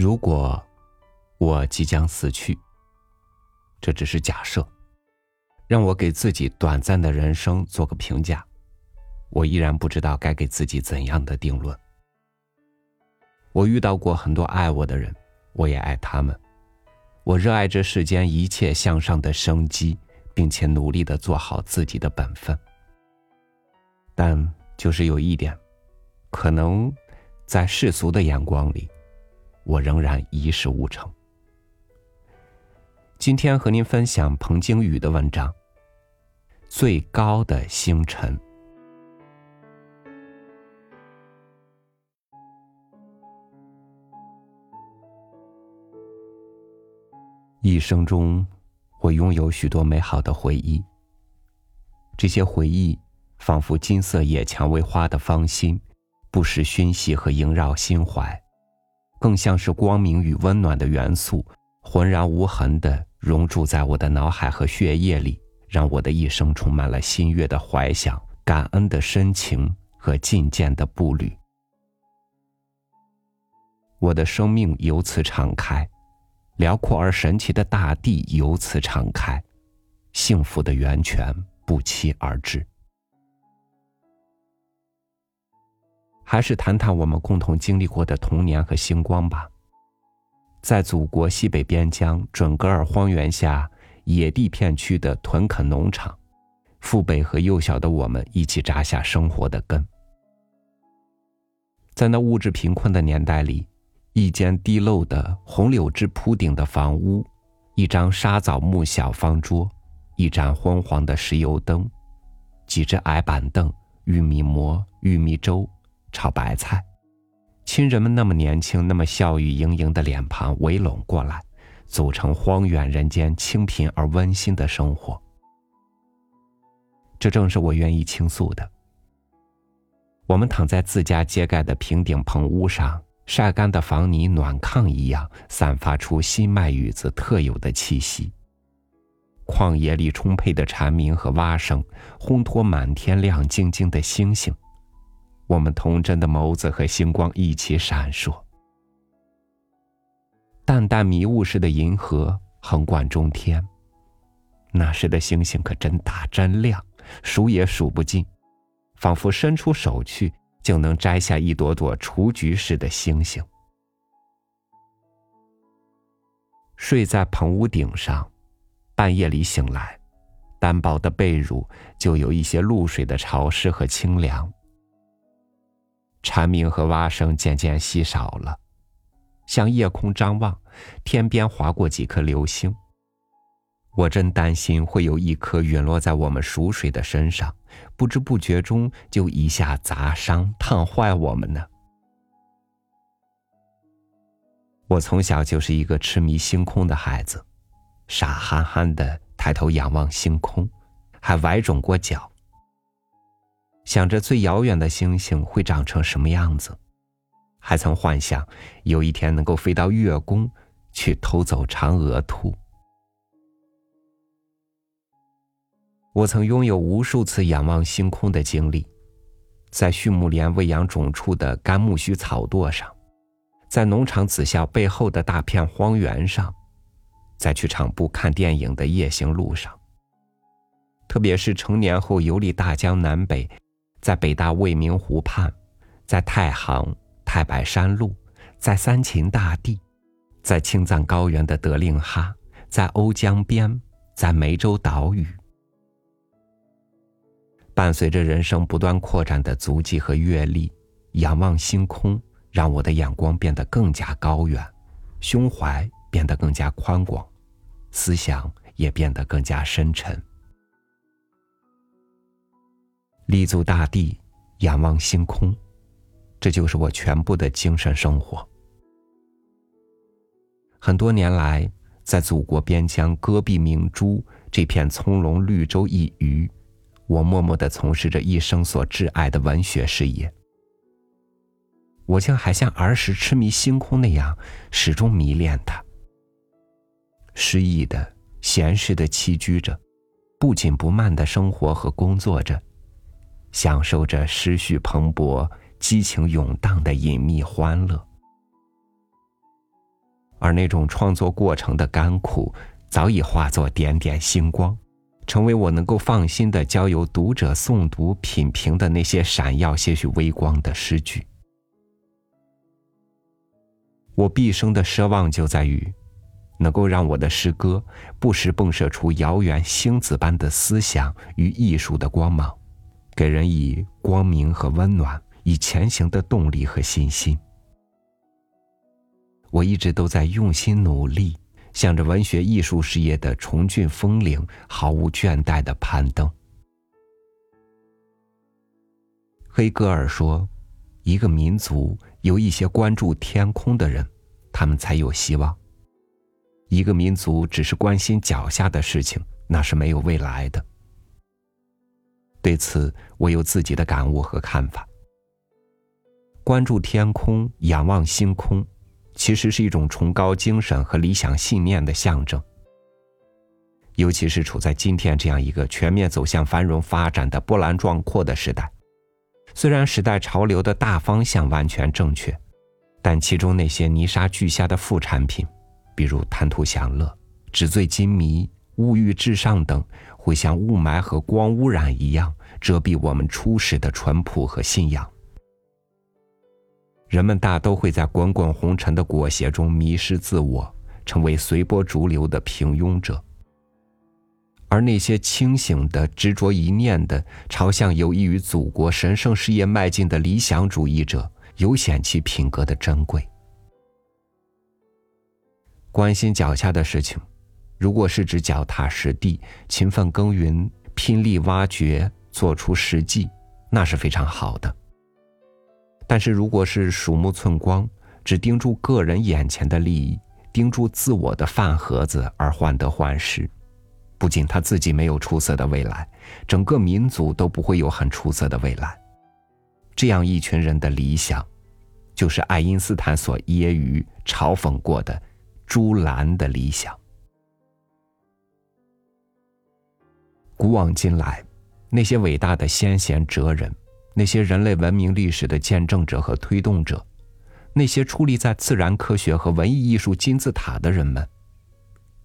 如果我即将死去，这只是假设，让我给自己短暂的人生做个评价。我依然不知道该给自己怎样的定论。我遇到过很多爱我的人，我也爱他们。我热爱这世间一切向上的生机，并且努力的做好自己的本分。但就是有一点，可能在世俗的眼光里，我仍然一事无成。今天和您分享彭京宇的文章《最高的星辰》。一生中，我拥有许多美好的回忆。这些回忆，仿佛金色野蔷薇花的芳心，不时熏习和萦绕心怀，更像是光明与温暖的元素，浑然无痕的融入在我的脑海和血液里，让我的一生充满了新月的怀想、感恩的深情和进谏的步履。我的生命由此敞开。辽阔而神奇的大地由此敞开，幸福的源泉不期而至。还是谈谈我们共同经历过的童年和星光吧。在祖国西北边疆准格尔荒原下野地片区的屯垦农场，父辈和幼小的我们一起扎下生活的根。在那物质贫困的年代里。一间低漏的红柳枝铺顶的房屋，一张沙枣木小方桌，一盏昏黄的石油灯，几只矮板凳，玉米馍、玉米粥、炒白菜，亲人们那么年轻，那么笑语盈盈的脸庞围拢过来，组成荒远人间清贫而温馨的生活。这正是我愿意倾诉的。我们躺在自家揭盖的平顶棚屋上。晒干的房泥暖炕一样，散发出新麦雨子特有的气息。旷野里充沛的蝉鸣和蛙声，烘托满天亮晶晶的星星。我们童真的眸子和星光一起闪烁。淡淡迷雾似的银河横贯中天。那时的星星可真大真亮，数也数不尽，仿佛伸出手去。就能摘下一朵朵雏菊似的星星。睡在棚屋顶上，半夜里醒来，单薄的被褥就有一些露水的潮湿和清凉。蝉鸣和蛙声渐渐稀少了，向夜空张望，天边划过几颗流星。我真担心会有一颗陨落在我们熟睡的身上，不知不觉中就一下砸伤、烫坏我们呢。我从小就是一个痴迷星空的孩子，傻憨憨的抬头仰望星空，还崴肿过脚，想着最遥远的星星会长成什么样子，还曾幻想有一天能够飞到月宫去偷走嫦娥兔。我曾拥有无数次仰望星空的经历，在畜牧连喂养种畜的干苜蓿草垛上，在农场子校背后的大片荒原上，在去场部看电影的夜行路上。特别是成年后游历大江南北，在北大未名湖畔，在太行、太白山路，在三秦大地，在青藏高原的德令哈，在瓯江边，在湄洲岛屿。伴随着人生不断扩展的足迹和阅历，仰望星空，让我的眼光变得更加高远，胸怀变得更加宽广，思想也变得更加深沉。立足大地，仰望星空，这就是我全部的精神生活。很多年来，在祖国边疆戈壁明珠这片葱茏绿洲一隅。我默默的从事着一生所挚爱的文学事业，我竟还像儿时痴迷星空那样，始终迷恋它。诗意的、闲适的栖居着，不紧不慢的生活和工作着，享受着诗绪蓬勃、激情涌荡的隐秘欢乐。而那种创作过程的甘苦，早已化作点点星光，成为我能够放心的交由读者诵读品评的那些闪耀些许微光的诗句。我毕生的奢望就在于，能够让我的诗歌不时迸射出遥远星子般的思想与艺术的光芒，给人以光明和温暖，以前行的动力和信心。我一直都在用心努力，向着文学艺术事业的崇峻峰岭毫无倦怠的攀登。黑格尔说：“一个民族有一些关注天空的人，他们才有希望。一个民族只是关心脚下的事情，那是没有未来的。”对此，我有自己的感悟和看法。关注天空，仰望星空。其实是一种崇高精神和理想信念的象征，尤其是处在今天这样一个全面走向繁荣发展的波澜壮阔的时代。虽然时代潮流的大方向完全正确，但其中那些泥沙俱下的副产品，比如贪图享乐、纸醉金迷、物欲至上等，会像雾霾和光污染一样，遮蔽我们初始的淳朴和信仰。人们大都会在滚滚红尘的裹挟中迷失自我，成为随波逐流的平庸者；而那些清醒的、执着一念的、朝向有益于祖国神圣事业迈进的理想主义者，尤显其品格的珍贵。关心脚下的事情，如果是指脚踏实地、勤奋耕耘、拼力挖掘、做出实际，那是非常好的。但是，如果是鼠目寸光，只盯住个人眼前的利益，盯住自我的饭盒子而患得患失，不仅他自己没有出色的未来，整个民族都不会有很出色的未来。这样一群人的理想，就是爱因斯坦所揶揄、嘲讽过的“猪栏”的理想。古往今来，那些伟大的先贤哲人。那些人类文明历史的见证者和推动者，那些矗立在自然科学和文艺艺术金字塔的人们，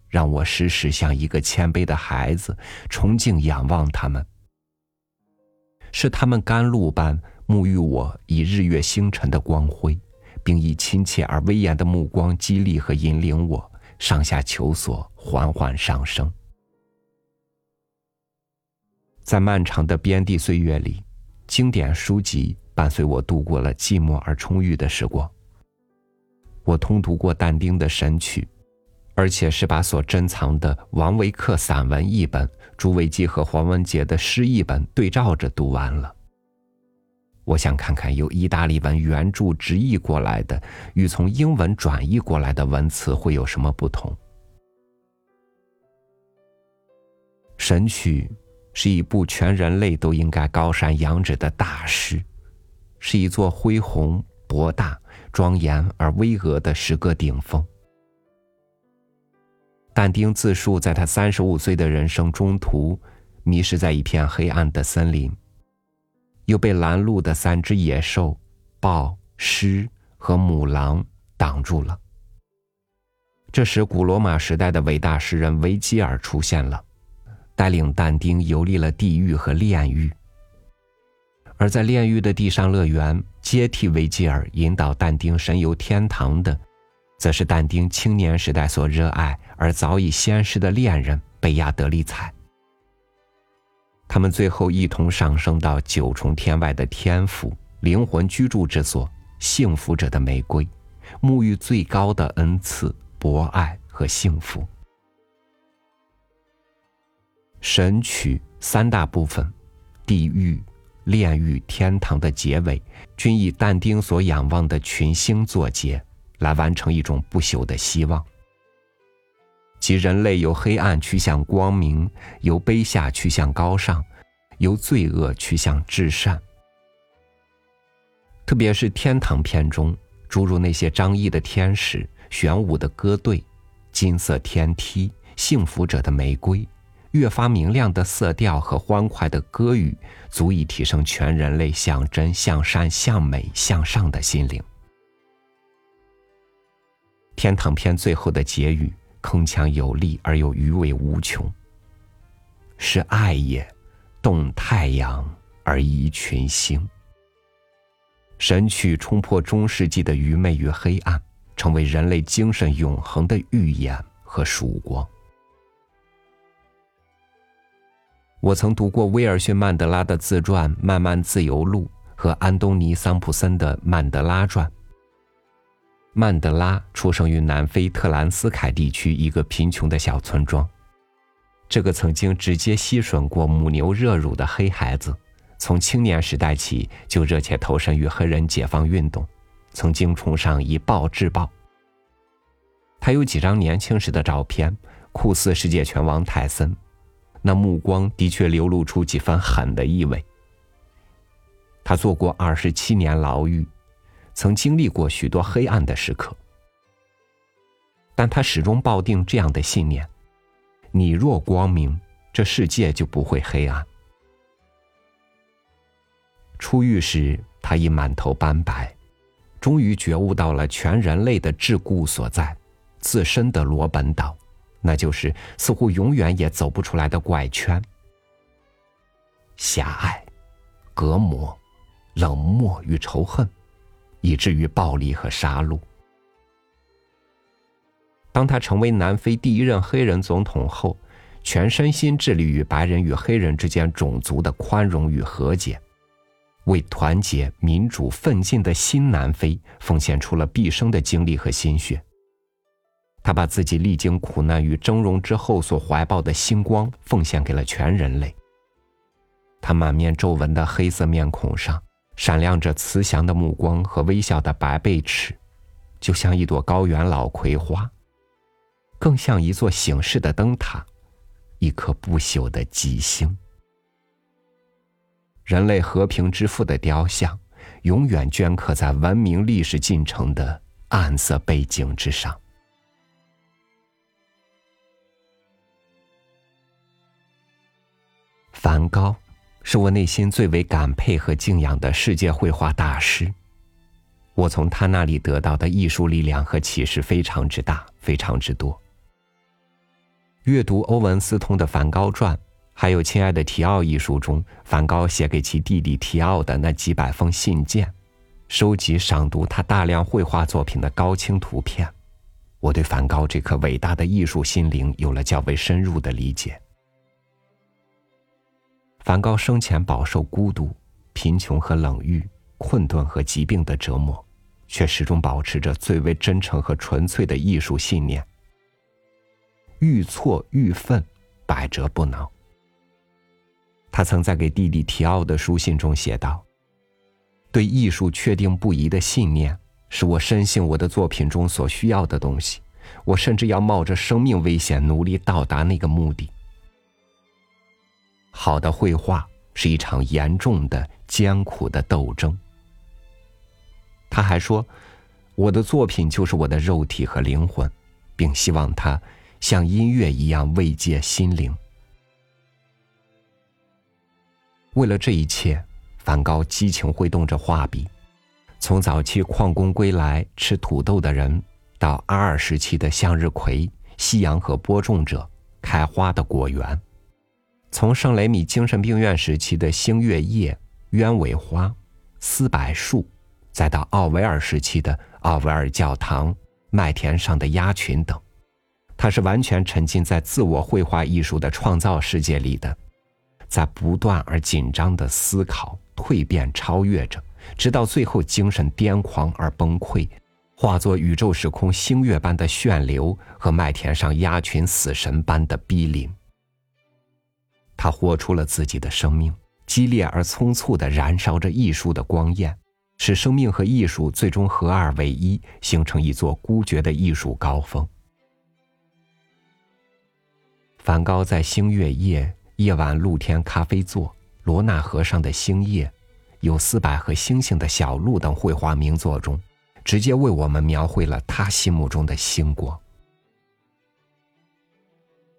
让我时时像一个谦卑的孩子，崇敬仰望他们。是他们甘露般沐浴我以日月星辰的光辉，并以亲切而威严的目光激励和引领我上下求索，缓缓上升。在漫长的边地岁月里。经典书籍伴随我度过了寂寞而充裕的时光。我通读过但丁的《神曲》，而且是把所珍藏的王维克散文译本、朱维基和黄文杰的诗译本对照着读完了。我想看看由意大利文原著直译过来的与从英文转译过来的文词会有什么不同。《神曲》。是一部全人类都应该高山仰止的大诗，是一座恢宏、博大、庄严而巍峨的诗歌顶峰。但丁自述，在他三十五岁的人生中途，迷失在一片黑暗的森林，又被拦路的三只野兽——豹、狮和母狼挡住了。这时，古罗马时代的伟大诗人维吉尔出现了。带领但丁游历了地狱和炼狱，而在炼狱的地上乐园接替维吉尔引导但丁神游天堂的，则是但丁青年时代所热爱而早已仙逝的恋人贝亚德丽彩。他们最后一同上升到九重天外的天府灵魂居住之所——幸福者的玫瑰，沐浴最高的恩赐、博爱和幸福。神曲三大部分，地狱、炼狱、天堂的结尾，均以但丁所仰望的群星作结，来完成一种不朽的希望，即人类由黑暗趋向光明，由卑下趋向高尚，由罪恶趋向至善。特别是天堂篇中，诸如那些张毅的天使、玄武的歌队、金色天梯、幸福者的玫瑰。越发明亮的色调和欢快的歌语，足以提升全人类向真、向善、向美、向上的心灵。天堂篇最后的结语铿锵有力而又余味无穷。是爱也，动太阳而移群星。神曲冲破中世纪的愚昧与黑暗，成为人类精神永恒的预言和曙光。我曾读过威尔逊·曼德拉的自传《漫漫自由路》和安东尼·桑普森的《曼德拉传》。曼德拉出生于南非特兰斯凯地区一个贫穷的小村庄。这个曾经直接吸吮过母牛热乳的黑孩子，从青年时代起就热切投身于黑人解放运动，曾经崇尚以暴制暴。他有几张年轻时的照片，酷似世界拳王泰森，那目光的确流露出几分狠的意味。他做过二十七年牢狱，曾经历过许多黑暗的时刻，但他始终抱定这样的信念。你若光明，这世界就不会黑暗。出狱时，他已满头斑白，终于觉悟到了全人类的桎梏所在——自身的罗本岛，那就是似乎永远也走不出来的怪圈：狭隘、隔膜、冷漠与仇恨，以至于暴力和杀戮。当他成为南非第一任黑人总统后，全身心致力于白人与黑人之间种族的宽容与和解，为团结民主奋进的新南非奉献出了毕生的精力和心血。他把自己历经苦难与峥嵘之后所怀抱的星光奉献给了全人类。他满面皱纹的黑色面孔上闪亮着慈祥的目光和微笑的白背齿，就像一朵高原老葵花。更像一座醒世的灯塔，一颗不朽的吉星。人类和平之父的雕像，永远镌刻在文明历史进程的暗色背景之上。梵高，是我内心最为感佩和敬仰的世界绘画大师。我从他那里得到的艺术力量和启示非常之大，非常之多。阅读欧文斯通的《梵高传》，还有《亲爱的提奥》一书中，梵高写给其弟弟提奥的那几百封信件，收集赏读他大量绘画作品的高清图片，我对梵高这颗伟大的艺术心灵有了较为深入的理解。梵高生前饱受孤独、贫穷和冷遇、困顿和疾病的折磨，却始终保持着最为真诚和纯粹的艺术信念。愈挫愈奋，百折不挠。他曾在给弟弟提奥的书信中写道：“对艺术确定不移的信念，是我深信我的作品中所需要的东西。我甚至要冒着生命危险努力到达那个目的。好的绘画是一场严重的、艰苦的斗争。”他还说：“我的作品就是我的肉体和灵魂，并希望它。”像音乐一样慰藉心灵。为了这一切，梵高激情挥动着画笔，从早期矿工归来吃土豆的人，到阿尔时期的向日葵、夕阳和播种者开花的果园；从圣雷米精神病院时期的星月夜、鸢尾花、丝柏树，再到奥维尔时期的奥维尔教堂、麦田上的鸭群等。他是完全沉浸在自我绘画艺术的创造世界里的，在不断而紧张的思考、蜕变、超越着，直到最后精神癫狂而崩溃，化作宇宙时空星月般的旋流和麦田上鸭群死神般的逼临。他活出了自己的生命，激烈而匆促的燃烧着艺术的光焰，使生命和艺术最终合二为一，形成一座孤绝的艺术高峰。梵高在星月夜、夜晚露天咖啡座、罗纳河上的星夜、有丝柏和星星的小路等绘画名作中，直接为我们描绘了他心目中的星光。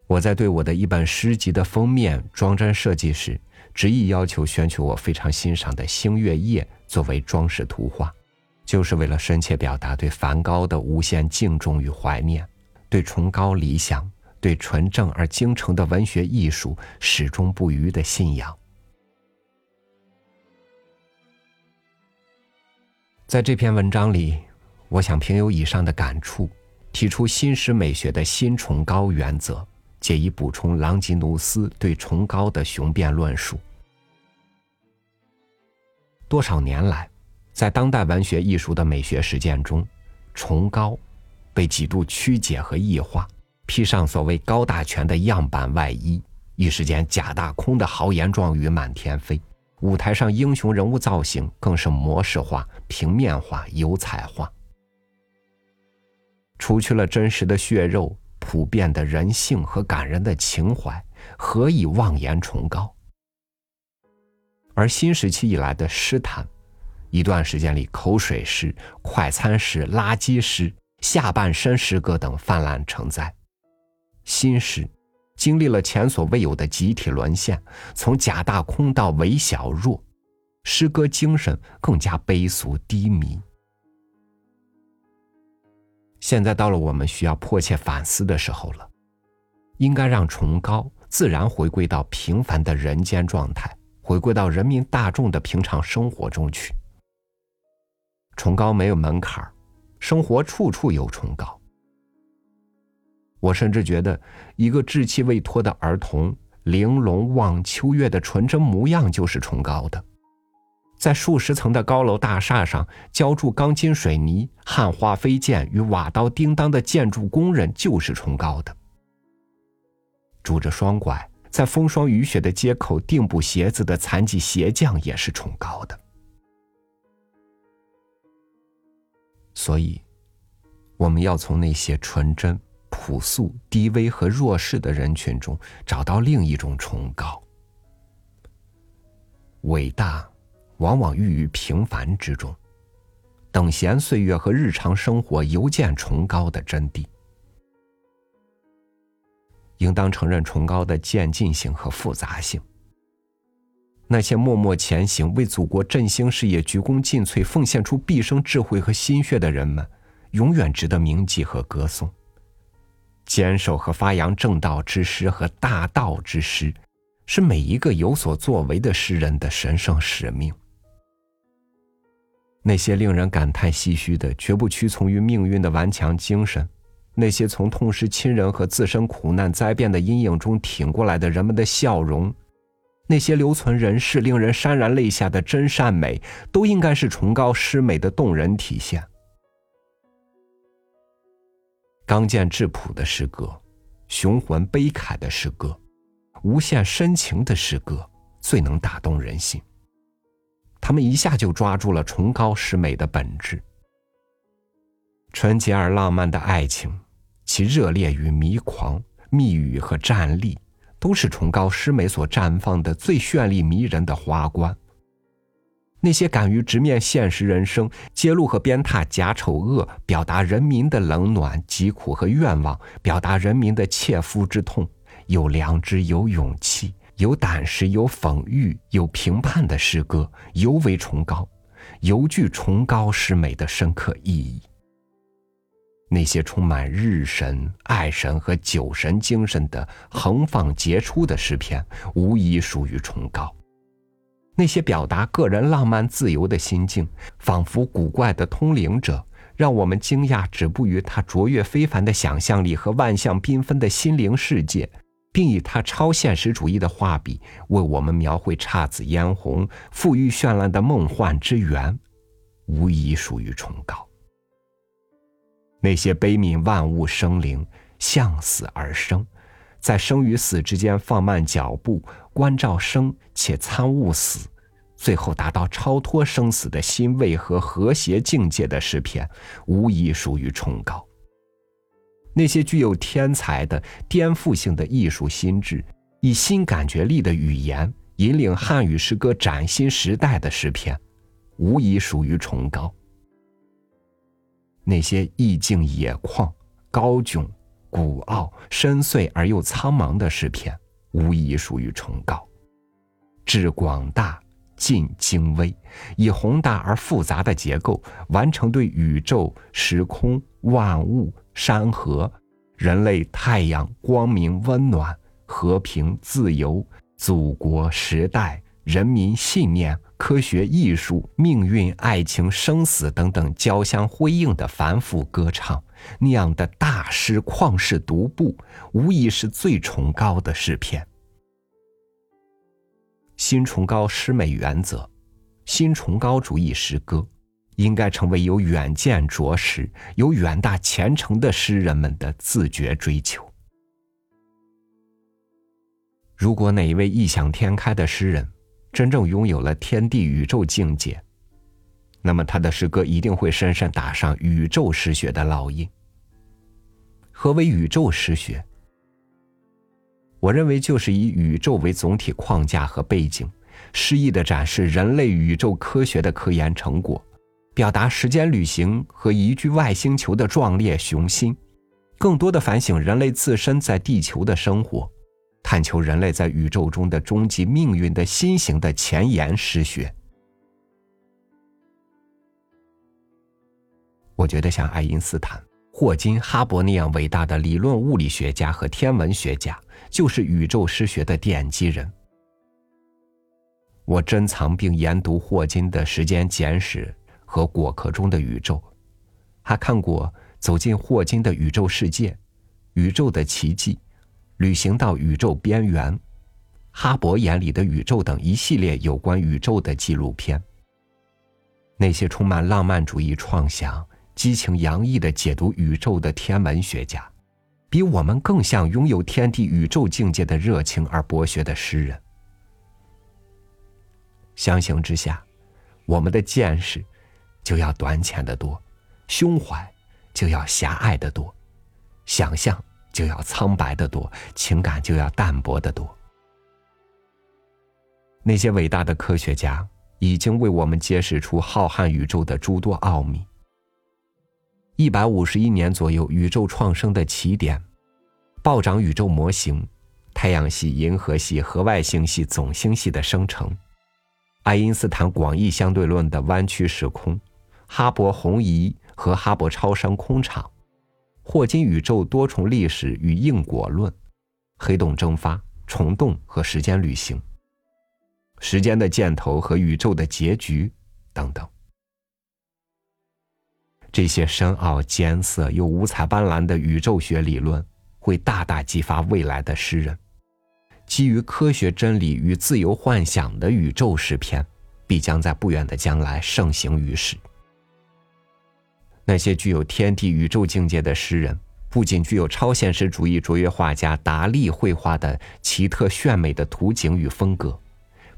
我在对我的一本诗集的封面装帧设计时，执意要求选取我非常欣赏的星月夜作为装饰图画，就是为了深切表达对梵高的无限敬重与怀念，对崇高理想、对纯正而精诚的文学艺术始终不渝的信仰。在这篇文章里，我想凭有以上的感触，提出新诗美学的新崇高原则，借以补充朗吉努斯对崇高的雄辩论述。多少年来。在当代文学艺术的美学实践中，崇高被几度曲解和异化，披上所谓高大全的样板外衣，一时间假大空的豪言壮语满天飞。舞台上英雄人物造型更是模式化、平面化、油彩化，除去了真实的血肉、普遍的人性和感人的情怀，何以妄言崇高？而新时期以来的诗坛。一段时间里，口水诗、快餐诗、垃圾诗、下半身诗歌等泛滥成灾。新诗经历了前所未有的集体沦陷，从假大空到微小弱，诗歌精神更加卑俗低迷。现在到了我们需要迫切反思的时候了，应该让崇高自然回归到平凡的人间状态，回归到人民大众的平常生活中去。崇高没有门槛，生活处处有崇高。我甚至觉得，一个稚气未脱的儿童玲珑望秋月的纯真模样就是崇高的；在数十层的高楼大厦上浇筑钢筋水泥、焊花飞溅与瓦刀叮当的建筑工人就是崇高的；拄着双拐在风霜雨雪的街口订补鞋子的残疾鞋匠也是崇高的。所以，我们要从那些纯真、朴素、低微和弱势的人群中找到另一种崇高。伟大，往往寓于平凡之中。等闲岁月和日常生活犹见崇高的真谛。应当承认崇高的渐进性和复杂性。那些默默前行、为祖国振兴事业鞠躬尽瘁、奉献出毕生智慧和心血的人们，永远值得铭记和歌颂。坚守和发扬正道之师和大道之师，是每一个有所作为的诗人的神圣使命。那些令人感叹唏嘘的、绝不屈从于命运的顽强精神，那些从痛失亲人和自身苦难灾变的阴影中挺过来的人们的笑容。那些留存人世、令人潸然泪下的真善美，都应该是崇高诗美的动人体现。刚健质朴的诗歌，雄浑悲慨的诗歌，无限深情的诗歌，最能打动人心。他们一下就抓住了崇高诗美的本质：纯洁而浪漫的爱情，其热烈与迷狂、蜜语和战栗。都是崇高诗美所绽放的最绚丽迷人的花冠。那些敢于直面现实人生、揭露和鞭挞假丑恶、表达人民的冷暖、疾苦和愿望、表达人民的切肤之痛、有良知、有勇气、有胆识、有讽喻、有评判的诗歌，尤为崇高，尤具崇高诗美的深刻意义。那些充满日神、爱神和酒神精神的横放杰出的诗篇，无疑属于崇高；那些表达个人浪漫自由的心境，仿佛古怪的通灵者，让我们惊讶止步于他卓越非凡的想象力和万象缤纷的心灵世界，并以他超现实主义的画笔为我们描绘姹紫嫣红、馥郁绚烂的梦幻之源，无疑属于崇高。那些悲悯万物生灵，向死而生，在生与死之间放慢脚步，关照生且参悟死，最后达到超脱生死的欣慰和和谐境界的诗篇，无疑属于崇高。那些具有天才的颠覆性的艺术心智，以新感觉力的语言引领汉语诗歌崭新时代的诗篇，无疑属于崇高。那些意境野旷、高迥、古傲、深邃而又苍茫的诗篇，无疑属于崇高；志广大、尽精微，以宏大而复杂的结构，完成对宇宙、时空、万物、山河、人类、太阳、光明、温暖、和平、自由、祖国、时代、人民信念。科学、艺术、命运、爱情、生死等等交相辉映的繁复歌唱，那样的大师旷世独步，无疑是最崇高的诗篇。新崇高诗美原则，新崇高主义诗歌，应该成为有远见卓识、有远大前程的诗人们的自觉追求。如果哪一位异想天开的诗人，真正拥有了天地宇宙境界，那么他的诗歌一定会深深打上宇宙诗学的烙印。何为宇宙诗学？我认为就是以宇宙为总体框架和背景，诗意的展示人类宇宙科学的科研成果，表达时间旅行和移居外星球的壮烈雄心，更多的反省人类自身在地球的生活。探求人类在宇宙中的终极命运的新型的前沿诗学，我觉得像爱因斯坦、霍金、哈勃那样伟大的理论物理学家和天文学家，就是宇宙诗学的奠基人。我珍藏并研读霍金的《时间简史》和《果壳中的宇宙》，还看过《走进霍金的宇宙世界》《宇宙的奇迹》。旅行到宇宙边缘，哈勃眼里的宇宙等一系列有关宇宙的纪录片。那些充满浪漫主义创想、激情洋溢的解读宇宙的天文学家，比我们更像拥有天地宇宙境界的热情而博学的诗人。相形之下，我们的见识就要短浅的多，胸怀就要狭隘的多，想象。就要苍白的多，情感就要淡薄的多。那些伟大的科学家已经为我们揭示出浩瀚宇宙的诸多奥秘。一百五十亿年左右，宇宙创生的起点，暴涨宇宙模型，太阳系、银河系、河外星系、总星系的生成，爱因斯坦广义相对论的弯曲时空，哈勃红移和哈勃超声空场。霍金宇宙多重历史与因果论，黑洞蒸发、虫洞和时间旅行，时间的箭头和宇宙的结局等等，这些深奥艰涩又五彩斑斓的宇宙学理论，会大大激发未来的诗人。基于科学真理与自由幻想的宇宙诗篇，必将在不远的将来盛行于世。那些具有天地宇宙境界的诗人，不仅具有超现实主义卓越画家达利绘画的奇特炫美的图景与风格，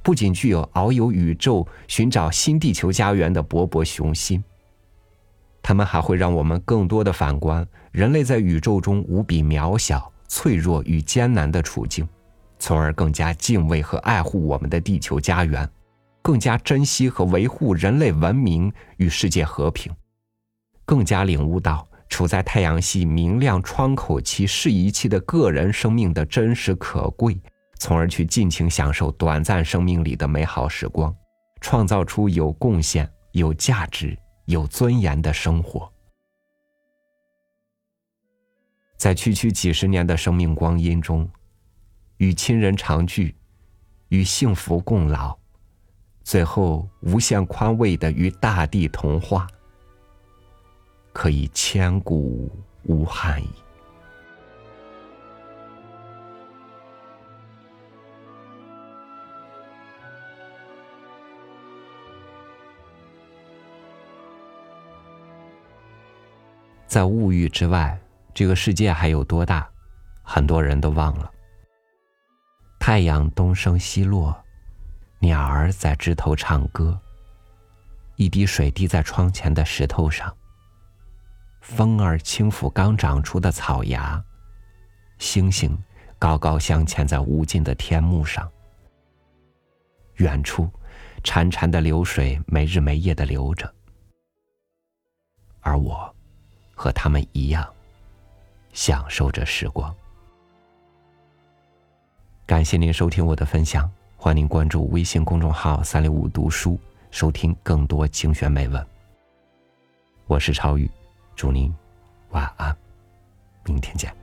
不仅具有遨游宇宙、寻找新地球家园的勃勃雄心，他们还会让我们更多的反观人类在宇宙中无比渺小、脆弱与艰难的处境，从而更加敬畏和爱护我们的地球家园，更加珍惜和维护人类文明与世界和平。更加领悟到处在太阳系明亮窗口期适宜期的个人生命的真实可贵，从而去尽情享受短暂生命里的美好时光，创造出有贡献、有价值、有尊严的生活。在区区几十年的生命光阴中，与亲人长聚，与幸福共老，最后无限宽慰的与大地同化。可以千古无憾矣。在物欲之外，这个世界还有多大？很多人都忘了。太阳东升西落，鸟儿在枝头唱歌。一滴水滴在窗前的石头上。风儿轻抚刚长出的草芽，星星高高镶嵌在无尽的天幕上。远处，潺潺的流水没日没夜的流着，而我，和他们一样，享受着时光。感谢您收听我的分享，欢迎您关注微信公众号“三六五读书”，收听更多精选美文。我是超宇，祝您晚安，明天见。